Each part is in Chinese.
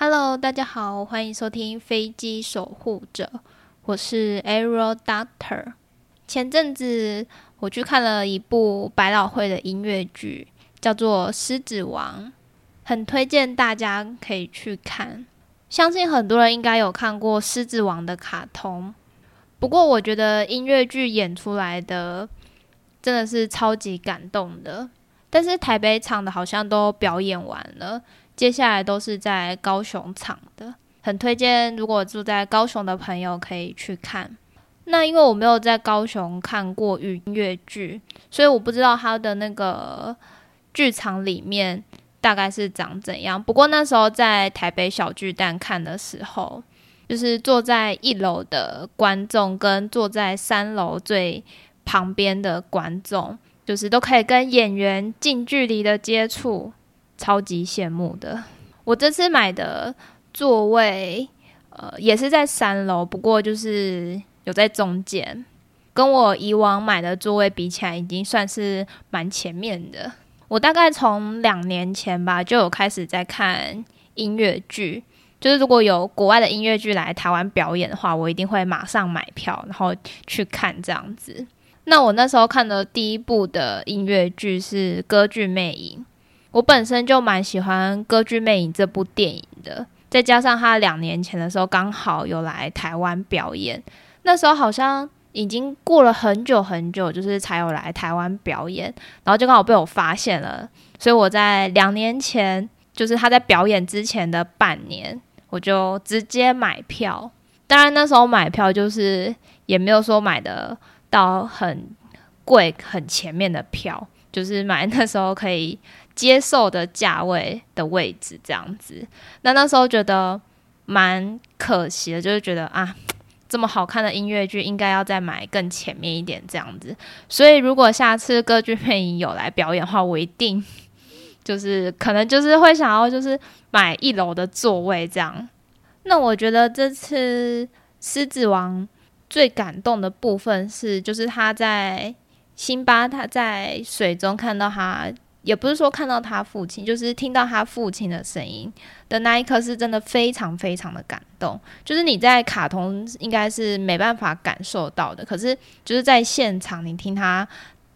Hello，大家好，欢迎收听《飞机守护者》，我是 Aero Doctor。前阵子我去看了一部百老汇的音乐剧，叫做《狮子王》，很推荐大家可以去看。相信很多人应该有看过《狮子王》的卡通，不过我觉得音乐剧演出来的真的是超级感动的。但是台北场的好像都表演完了。接下来都是在高雄场的，很推荐。如果住在高雄的朋友可以去看。那因为我没有在高雄看过音乐剧，所以我不知道它的那个剧场里面大概是长怎样。不过那时候在台北小巨蛋看的时候，就是坐在一楼的观众跟坐在三楼最旁边的观众，就是都可以跟演员近距离的接触。超级羡慕的，我这次买的座位，呃，也是在三楼，不过就是有在中间，跟我以往买的座位比起来，已经算是蛮前面的。我大概从两年前吧，就有开始在看音乐剧，就是如果有国外的音乐剧来台湾表演的话，我一定会马上买票，然后去看这样子。那我那时候看的第一部的音乐剧是《歌剧魅影》。我本身就蛮喜欢《歌剧魅影》这部电影的，再加上他两年前的时候刚好有来台湾表演，那时候好像已经过了很久很久，就是才有来台湾表演，然后就刚好被我发现了，所以我在两年前，就是他在表演之前的半年，我就直接买票。当然那时候买票就是也没有说买的到很贵、很前面的票，就是买那时候可以。接受的价位的位置这样子，那那时候觉得蛮可惜的，就是觉得啊，这么好看的音乐剧应该要再买更前面一点这样子。所以如果下次歌剧魅影有来表演的话，我一定就是可能就是会想要就是买一楼的座位这样。那我觉得这次《狮子王》最感动的部分是，就是他在辛巴他在水中看到他。也不是说看到他父亲，就是听到他父亲的声音的那一刻，是真的非常非常的感动。就是你在卡通应该是没办法感受到的，可是就是在现场你听他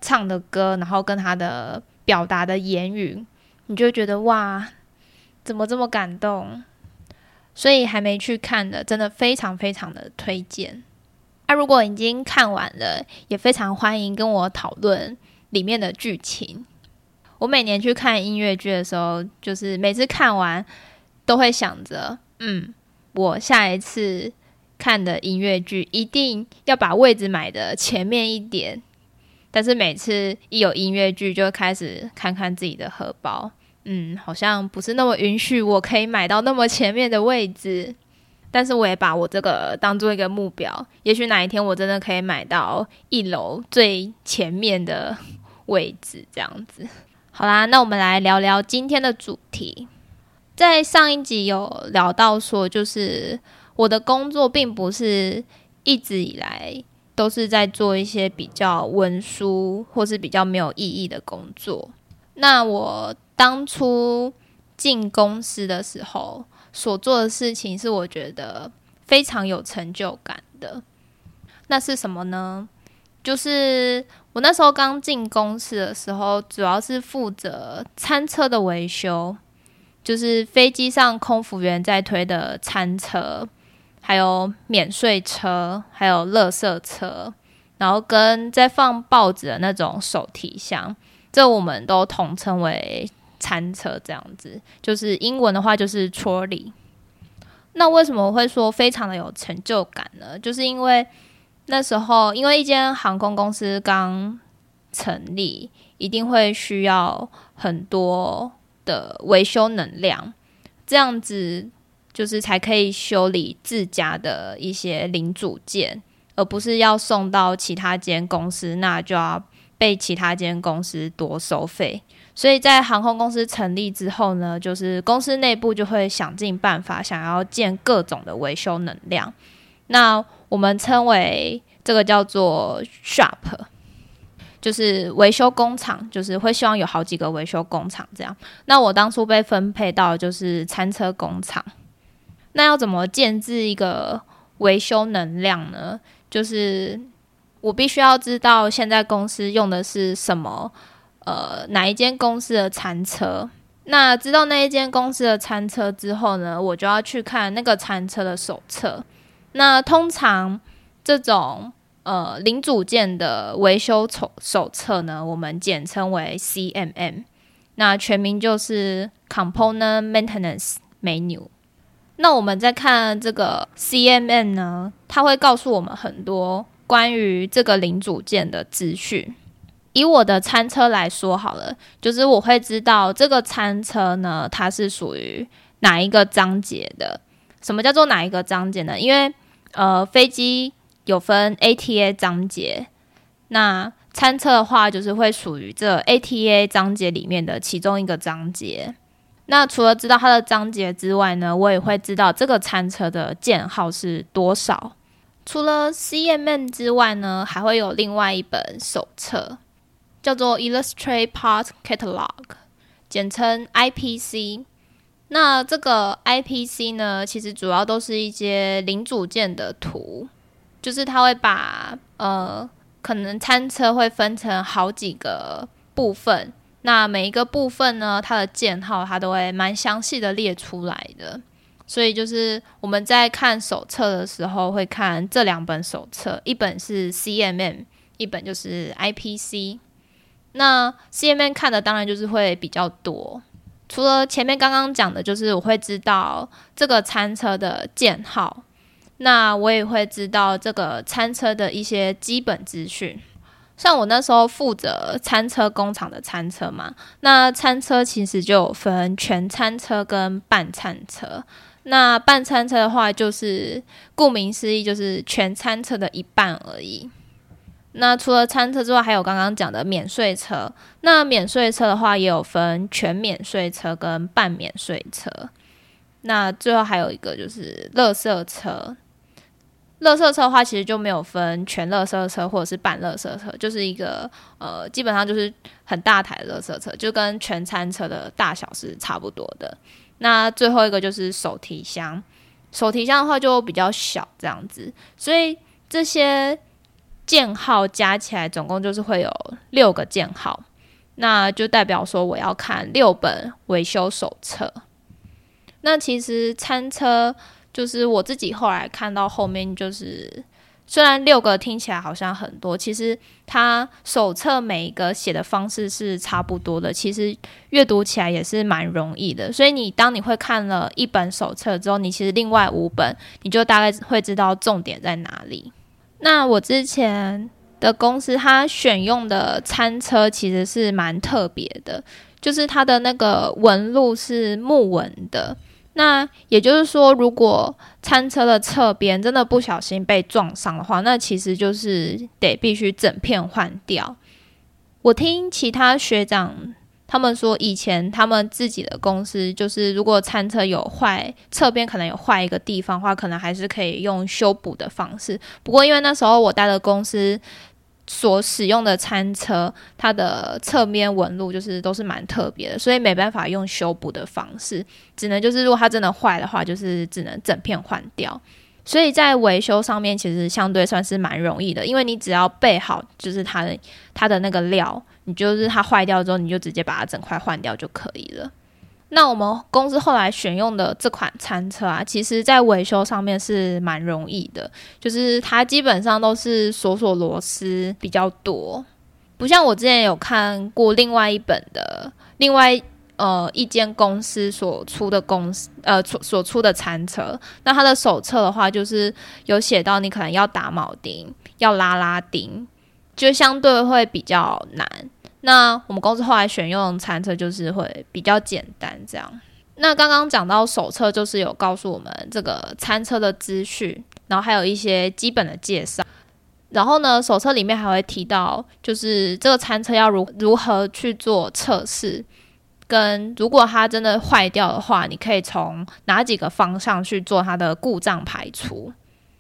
唱的歌，然后跟他的表达的言语，你就觉得哇，怎么这么感动？所以还没去看的，真的非常非常的推荐。那如果已经看完了，也非常欢迎跟我讨论里面的剧情。我每年去看音乐剧的时候，就是每次看完都会想着，嗯，我下一次看的音乐剧一定要把位置买的前面一点。但是每次一有音乐剧，就开始看看自己的荷包，嗯，好像不是那么允许我可以买到那么前面的位置。但是我也把我这个当做一个目标，也许哪一天我真的可以买到一楼最前面的位置，这样子。好啦，那我们来聊聊今天的主题。在上一集有聊到说，就是我的工作并不是一直以来都是在做一些比较文书或是比较没有意义的工作。那我当初进公司的时候所做的事情，是我觉得非常有成就感的。那是什么呢？就是我那时候刚进公司的时候，主要是负责餐车的维修，就是飞机上空服员在推的餐车，还有免税车，还有垃圾车，然后跟在放报纸的那种手提箱，这我们都统称为餐车，这样子。就是英文的话就是 trolley。那为什么会说非常的有成就感呢？就是因为。那时候，因为一间航空公司刚成立，一定会需要很多的维修能量，这样子就是才可以修理自家的一些零组件，而不是要送到其他间公司，那就要被其他间公司多收费。所以在航空公司成立之后呢，就是公司内部就会想尽办法，想要建各种的维修能量。那我们称为这个叫做 shop，就是维修工厂，就是会希望有好几个维修工厂这样。那我当初被分配到就是餐车工厂，那要怎么建制一个维修能量呢？就是我必须要知道现在公司用的是什么，呃，哪一间公司的餐车。那知道那一间公司的餐车之后呢，我就要去看那个餐车的手册。那通常这种呃零组件的维修手手册呢，我们简称为 CMM，那全名就是 Component Maintenance Manual。那我们在看这个 CMM 呢，它会告诉我们很多关于这个零组件的资讯。以我的餐车来说好了，就是我会知道这个餐车呢，它是属于哪一个章节的。什么叫做哪一个章节呢？因为呃，飞机有分 ATA 章节，那餐车的话就是会属于这 ATA 章节里面的其中一个章节。那除了知道它的章节之外呢，我也会知道这个餐车的件号是多少。除了 CMM 之外呢，还会有另外一本手册，叫做 Illustrate Part Catalog，简称 IPC。那这个 IPC 呢，其实主要都是一些零组件的图，就是它会把呃，可能餐车会分成好几个部分。那每一个部分呢，它的件号它都会蛮详细的列出来的，所以就是我们在看手册的时候会看这两本手册，一本是 CMM，一本就是 IPC。那 CMM 看的当然就是会比较多，除了前面刚刚讲的，就是我会知道这个餐车的件号，那我也会知道这个餐车的一些基本资讯。像我那时候负责餐车工厂的餐车嘛，那餐车其实就分全餐车跟半餐车。那半餐车的话，就是顾名思义，就是全餐车的一半而已。那除了餐车之外，还有刚刚讲的免税车。那免税车的话，也有分全免税车跟半免税车。那最后还有一个就是乐色车。乐色车的话，其实就没有分全乐色车或者是半乐色车，就是一个呃，基本上就是很大台的乐色车，就跟全餐车的大小是差不多的。那最后一个就是手提箱，手提箱的话就比较小这样子，所以这些件号加起来总共就是会有六个件号，那就代表说我要看六本维修手册。那其实餐车。就是我自己后来看到后面，就是虽然六个听起来好像很多，其实它手册每一个写的方式是差不多的，其实阅读起来也是蛮容易的。所以你当你会看了一本手册之后，你其实另外五本你就大概会知道重点在哪里。那我之前的公司它选用的餐车其实是蛮特别的，就是它的那个纹路是木纹的。那也就是说，如果餐车的侧边真的不小心被撞伤的话，那其实就是得必须整片换掉。我听其他学长他们说，以前他们自己的公司就是，如果餐车有坏，侧边可能有坏一个地方的话，可能还是可以用修补的方式。不过因为那时候我待的公司。所使用的餐车，它的侧面纹路就是都是蛮特别的，所以没办法用修补的方式，只能就是如果它真的坏的话，就是只能整片换掉。所以在维修上面其实相对算是蛮容易的，因为你只要备好就是它的它的那个料，你就是它坏掉之后，你就直接把它整块换掉就可以了。那我们公司后来选用的这款餐车啊，其实在维修上面是蛮容易的，就是它基本上都是锁锁螺丝比较多，不像我之前有看过另外一本的另外呃一间公司所出的公司呃所所出的餐车，那它的手册的话，就是有写到你可能要打铆钉，要拉拉钉，就相对会比较难。那我们公司后来选用餐车就是会比较简单，这样。那刚刚讲到手册，就是有告诉我们这个餐车的资讯，然后还有一些基本的介绍。然后呢，手册里面还会提到，就是这个餐车要如如何去做测试，跟如果它真的坏掉的话，你可以从哪几个方向去做它的故障排除。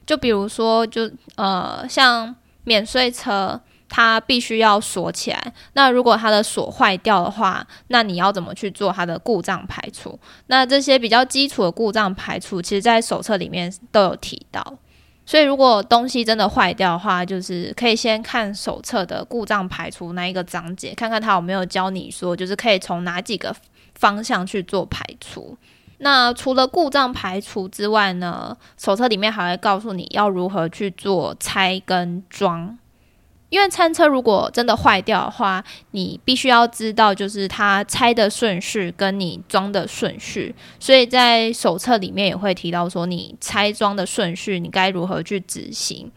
就比如说，就呃，像免税车。它必须要锁起来。那如果它的锁坏掉的话，那你要怎么去做它的故障排除？那这些比较基础的故障排除，其实在手册里面都有提到。所以如果东西真的坏掉的话，就是可以先看手册的故障排除那一个章节，看看它有没有教你说，就是可以从哪几个方向去做排除。那除了故障排除之外呢，手册里面还会告诉你要如何去做拆跟装。因为餐车如果真的坏掉的话，你必须要知道就是它拆的顺序跟你装的顺序，所以在手册里面也会提到说你拆装的顺序，你该如何去执行。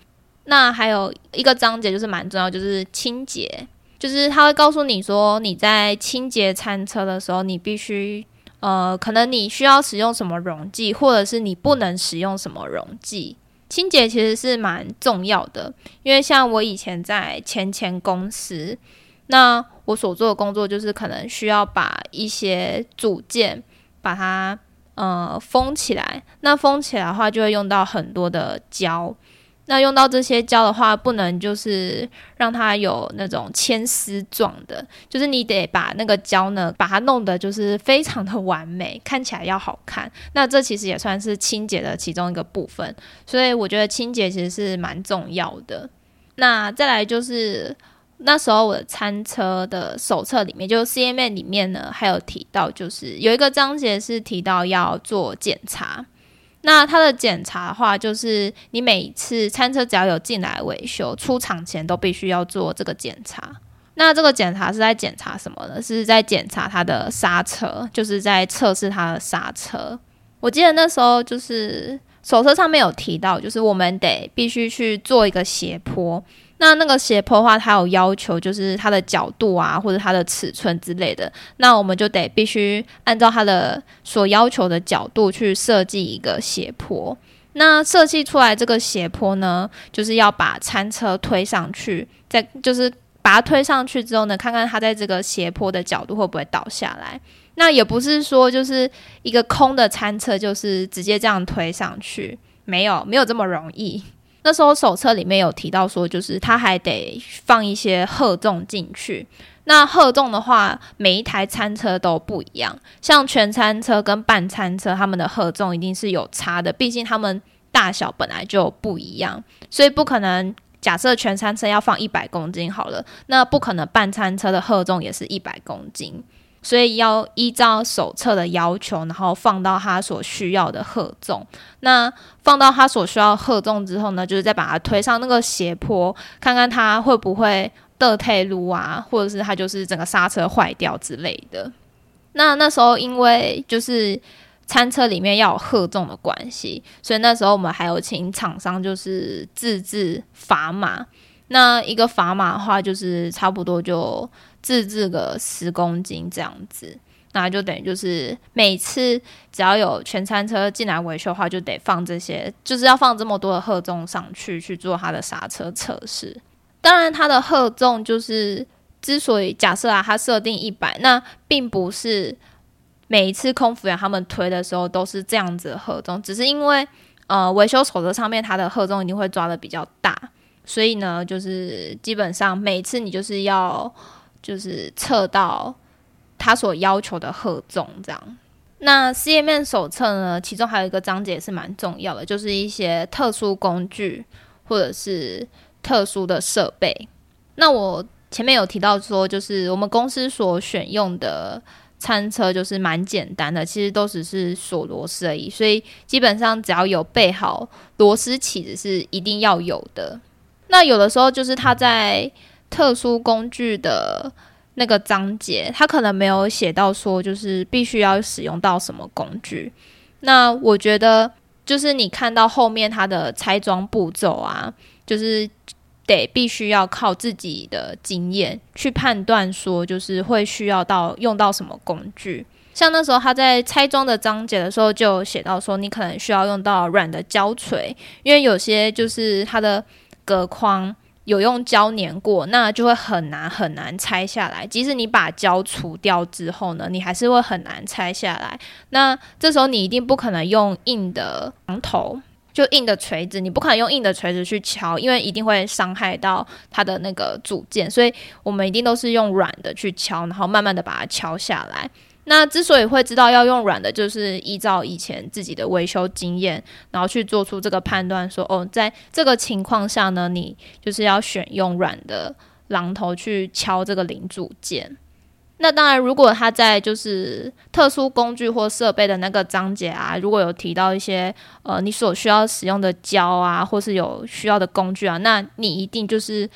那还有一个章节就是蛮重要，就是清洁，就是他会告诉你说你在清洁餐车的时候，你必须呃，可能你需要使用什么溶剂，或者是你不能使用什么溶剂。清洁其实是蛮重要的，因为像我以前在前前公司，那我所做的工作就是可能需要把一些组件把它呃封起来，那封起来的话就会用到很多的胶。那用到这些胶的话，不能就是让它有那种牵丝状的，就是你得把那个胶呢，把它弄得就是非常的完美，看起来要好看。那这其实也算是清洁的其中一个部分，所以我觉得清洁其实是蛮重要的。那再来就是那时候我的餐车的手册里面，就 C M A 里面呢，还有提到，就是有一个章节是提到要做检查。那它的检查的话，就是你每次餐车只要有进来维修，出厂前都必须要做这个检查。那这个检查是在检查什么呢？是在检查它的刹车，就是在测试它的刹车。我记得那时候就是手册上面有提到，就是我们得必须去做一个斜坡。那那个斜坡的话，它有要求，就是它的角度啊，或者它的尺寸之类的。那我们就得必须按照它的所要求的角度去设计一个斜坡。那设计出来这个斜坡呢，就是要把餐车推上去，再就是把它推上去之后呢，看看它在这个斜坡的角度会不会倒下来。那也不是说就是一个空的餐车，就是直接这样推上去，没有没有这么容易。那时候手册里面有提到说，就是它还得放一些荷重进去。那荷重的话，每一台餐车都不一样，像全餐车跟半餐车，他们的荷重一定是有差的，毕竟他们大小本来就不一样，所以不可能假设全餐车要放一百公斤好了，那不可能半餐车的荷重也是一百公斤。所以要依照手册的要求，然后放到他所需要的荷重。那放到他所需要荷重之后呢，就是再把它推上那个斜坡，看看它会不会倒退路啊，或者是它就是整个刹车坏掉之类的。那那时候因为就是餐车里面要有荷重的关系，所以那时候我们还有请厂商就是自制砝码。那一个砝码的话，就是差不多就。自制个十公斤这样子，那就等于就是每次只要有全餐车进来维修的话，就得放这些，就是要放这么多的荷重上去去做它的刹车测试。当然，它的荷重就是之所以假设啊，它设定一百，那并不是每一次空服员他们推的时候都是这样子的荷重，只是因为呃维修手册上面它的荷重一定会抓的比较大，所以呢，就是基本上每次你就是要。就是测到他所要求的荷重，这样。那 C M N 手册呢？其中还有一个章节是蛮重要的，就是一些特殊工具或者是特殊的设备。那我前面有提到说，就是我们公司所选用的餐车就是蛮简单的，其实都只是锁螺丝而已，所以基本上只要有备好螺丝起子是一定要有的。那有的时候就是它在特殊工具的那个章节，它可能没有写到说，就是必须要使用到什么工具。那我觉得，就是你看到后面它的拆装步骤啊，就是得必须要靠自己的经验去判断，说就是会需要到用到什么工具。像那时候他在拆装的章节的时候，就写到说，你可能需要用到软的胶锤，因为有些就是它的隔框。有用胶粘过，那就会很难很难拆下来。即使你把胶除掉之后呢，你还是会很难拆下来。那这时候你一定不可能用硬的榔头就硬的锤子，你不可能用硬的锤子去敲，因为一定会伤害到它的那个组件，所以我们一定都是用软的去敲，然后慢慢的把它敲下来。那之所以会知道要用软的，就是依照以前自己的维修经验，然后去做出这个判断，说哦，在这个情况下呢，你就是要选用软的榔头去敲这个零组件。那当然，如果他在就是特殊工具或设备的那个章节啊，如果有提到一些呃你所需要使用的胶啊，或是有需要的工具啊，那你一定就是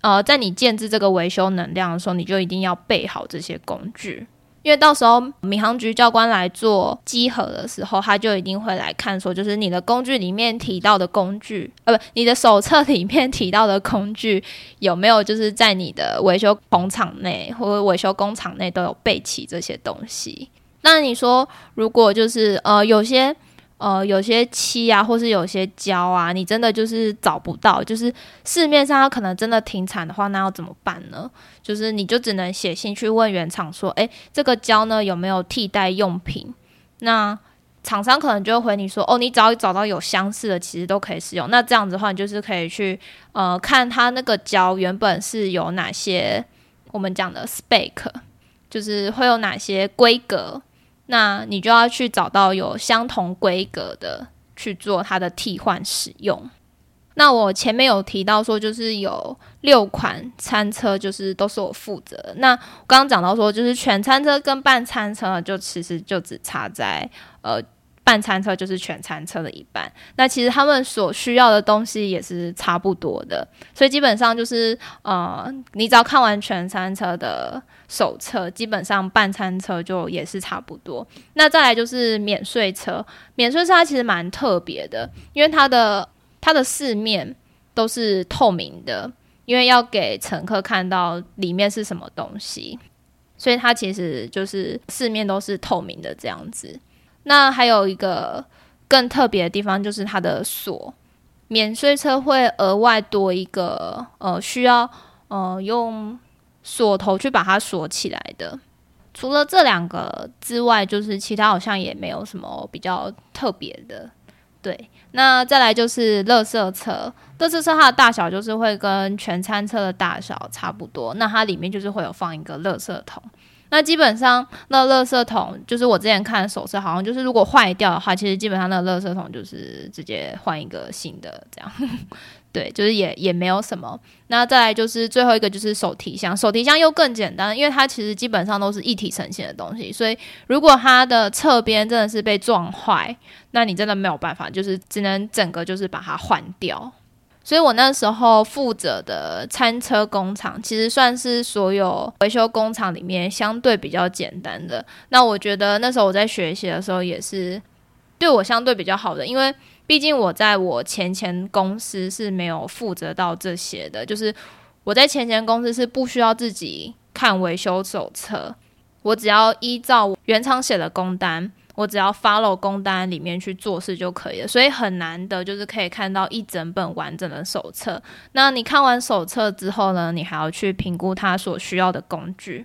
呃在你建制这个维修能量的时候，你就一定要备好这些工具。因为到时候民航局教官来做稽核的时候，他就一定会来看，说就是你的工具里面提到的工具，呃，不，你的手册里面提到的工具有没有就是在你的维修工厂内或者维修工厂内都有备齐这些东西。那你说，如果就是呃有些。呃，有些漆啊，或是有些胶啊，你真的就是找不到，就是市面上它可能真的停产的话，那要怎么办呢？就是你就只能写信去问原厂说，诶，这个胶呢有没有替代用品？那厂商可能就会回你说，哦，你只要找到有相似的，其实都可以使用。那这样子的话，你就是可以去呃看它那个胶原本是有哪些我们讲的 spec，就是会有哪些规格。那你就要去找到有相同规格的去做它的替换使用。那我前面有提到说，就是有六款餐车，就是都是我负责。那刚刚讲到说，就是全餐车跟半餐车，就其实就只差在呃。半餐车就是全餐车的一半，那其实他们所需要的东西也是差不多的，所以基本上就是呃，你只要看完全餐车的手册，基本上半餐车就也是差不多。那再来就是免税车，免税车它其实蛮特别的，因为它的它的四面都是透明的，因为要给乘客看到里面是什么东西，所以它其实就是四面都是透明的这样子。那还有一个更特别的地方，就是它的锁，免税车会额外多一个呃，需要呃用锁头去把它锁起来的。除了这两个之外，就是其他好像也没有什么比较特别的。对，那再来就是乐色车，乐色车它的大小就是会跟全餐车的大小差不多，那它里面就是会有放一个乐色桶。那基本上，那垃圾桶就是我之前看手册，好像就是如果坏掉的话，其实基本上那垃圾桶就是直接换一个新的这样。对，就是也也没有什么。那再来就是最后一个就是手提箱，手提箱又更简单，因为它其实基本上都是一体成型的东西，所以如果它的侧边真的是被撞坏，那你真的没有办法，就是只能整个就是把它换掉。所以我那时候负责的餐车工厂，其实算是所有维修工厂里面相对比较简单的。那我觉得那时候我在学习的时候，也是对我相对比较好的，因为毕竟我在我前前公司是没有负责到这些的，就是我在前前公司是不需要自己看维修手册，我只要依照原厂写的工单。我只要 follow 工单里面去做事就可以了，所以很难的就是可以看到一整本完整的手册。那你看完手册之后呢，你还要去评估它所需要的工具。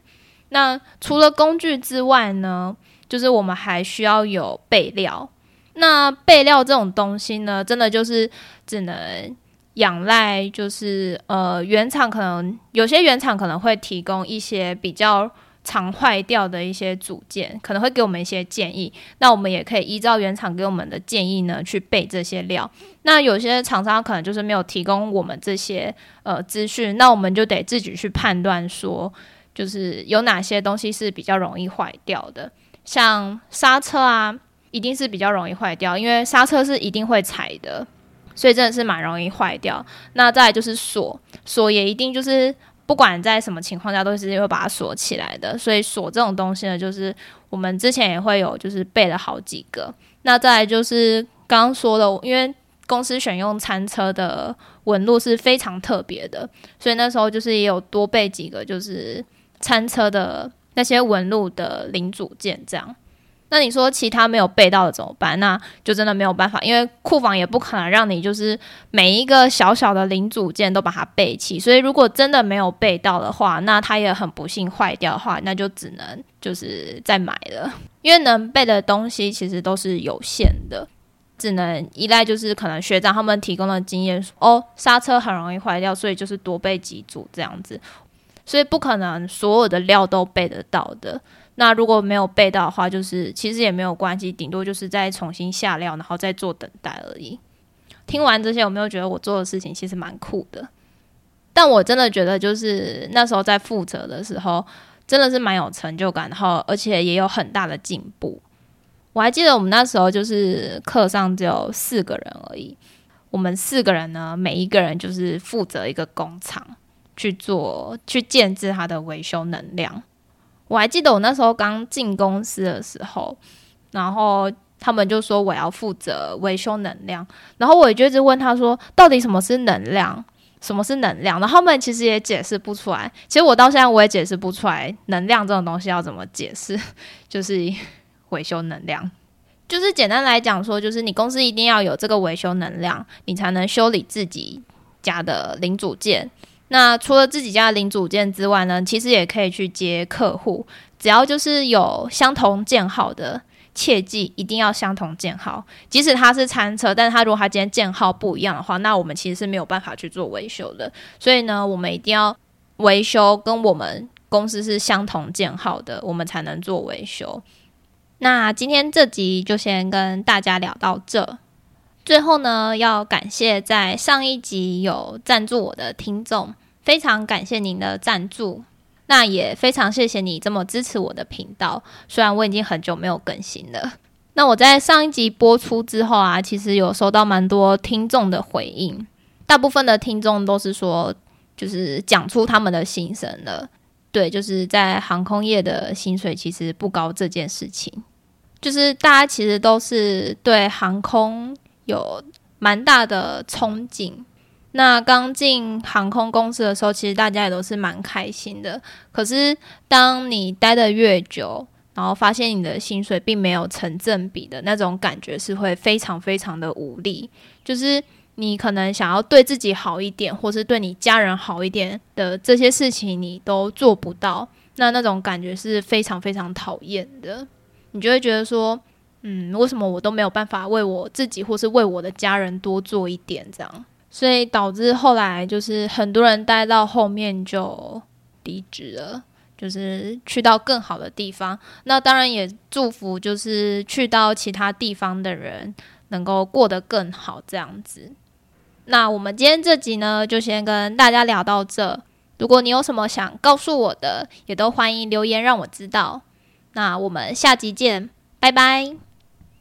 那除了工具之外呢，就是我们还需要有备料。那备料这种东西呢，真的就是只能仰赖，就是呃原厂可能有些原厂可能会提供一些比较。常坏掉的一些组件，可能会给我们一些建议。那我们也可以依照原厂给我们的建议呢，去备这些料。那有些厂商可能就是没有提供我们这些呃资讯，那我们就得自己去判断说，就是有哪些东西是比较容易坏掉的。像刹车啊，一定是比较容易坏掉，因为刹车是一定会踩的，所以真的是蛮容易坏掉。那再就是锁，锁也一定就是。不管在什么情况下，都是会把它锁起来的。所以锁这种东西呢，就是我们之前也会有，就是备了好几个。那再来就是刚刚说的，因为公司选用餐车的纹路是非常特别的，所以那时候就是也有多备几个，就是餐车的那些纹路的零组件这样。那你说其他没有备到的怎么办？那就真的没有办法，因为库房也不可能让你就是每一个小小的零组件都把它备齐。所以如果真的没有备到的话，那它也很不幸坏掉的话，那就只能就是再买了。因为能备的东西其实都是有限的。只能依赖就是可能学长他们提供的经验，哦，刹车很容易坏掉，所以就是多备几组这样子，所以不可能所有的料都备得到的。那如果没有备到的话，就是其实也没有关系，顶多就是再重新下料，然后再做等待而已。听完这些，有没有觉得我做的事情其实蛮酷的？但我真的觉得，就是那时候在负责的时候，真的是蛮有成就感，然后而且也有很大的进步。我还记得我们那时候就是课上只有四个人而已，我们四个人呢，每一个人就是负责一个工厂去做，去建制它的维修能量。我还记得我那时候刚进公司的时候，然后他们就说我要负责维修能量，然后我就一直问他说，到底什么是能量？什么是能量？然后他们其实也解释不出来。其实我到现在我也解释不出来，能量这种东西要怎么解释？就是维修能量，就是简单来讲说，就是你公司一定要有这个维修能量，你才能修理自己家的零组件。那除了自己家的零组件之外呢，其实也可以去接客户，只要就是有相同建号的，切记一定要相同建号。即使它是餐车，但是它如果它今天建号不一样的话，那我们其实是没有办法去做维修的。所以呢，我们一定要维修跟我们公司是相同建号的，我们才能做维修。那今天这集就先跟大家聊到这。最后呢，要感谢在上一集有赞助我的听众，非常感谢您的赞助。那也非常谢谢你这么支持我的频道，虽然我已经很久没有更新了。那我在上一集播出之后啊，其实有收到蛮多听众的回应，大部分的听众都是说，就是讲出他们的心声了。对，就是在航空业的薪水其实不高这件事情，就是大家其实都是对航空。有蛮大的憧憬。那刚进航空公司的时候，其实大家也都是蛮开心的。可是当你待的越久，然后发现你的薪水并没有成正比的那种感觉，是会非常非常的无力。就是你可能想要对自己好一点，或是对你家人好一点的这些事情，你都做不到。那那种感觉是非常非常讨厌的。你就会觉得说。嗯，为什么我都没有办法为我自己或是为我的家人多做一点？这样，所以导致后来就是很多人待到后面就离职了，就是去到更好的地方。那当然也祝福，就是去到其他地方的人能够过得更好。这样子，那我们今天这集呢，就先跟大家聊到这。如果你有什么想告诉我的，也都欢迎留言让我知道。那我们下集见，拜拜。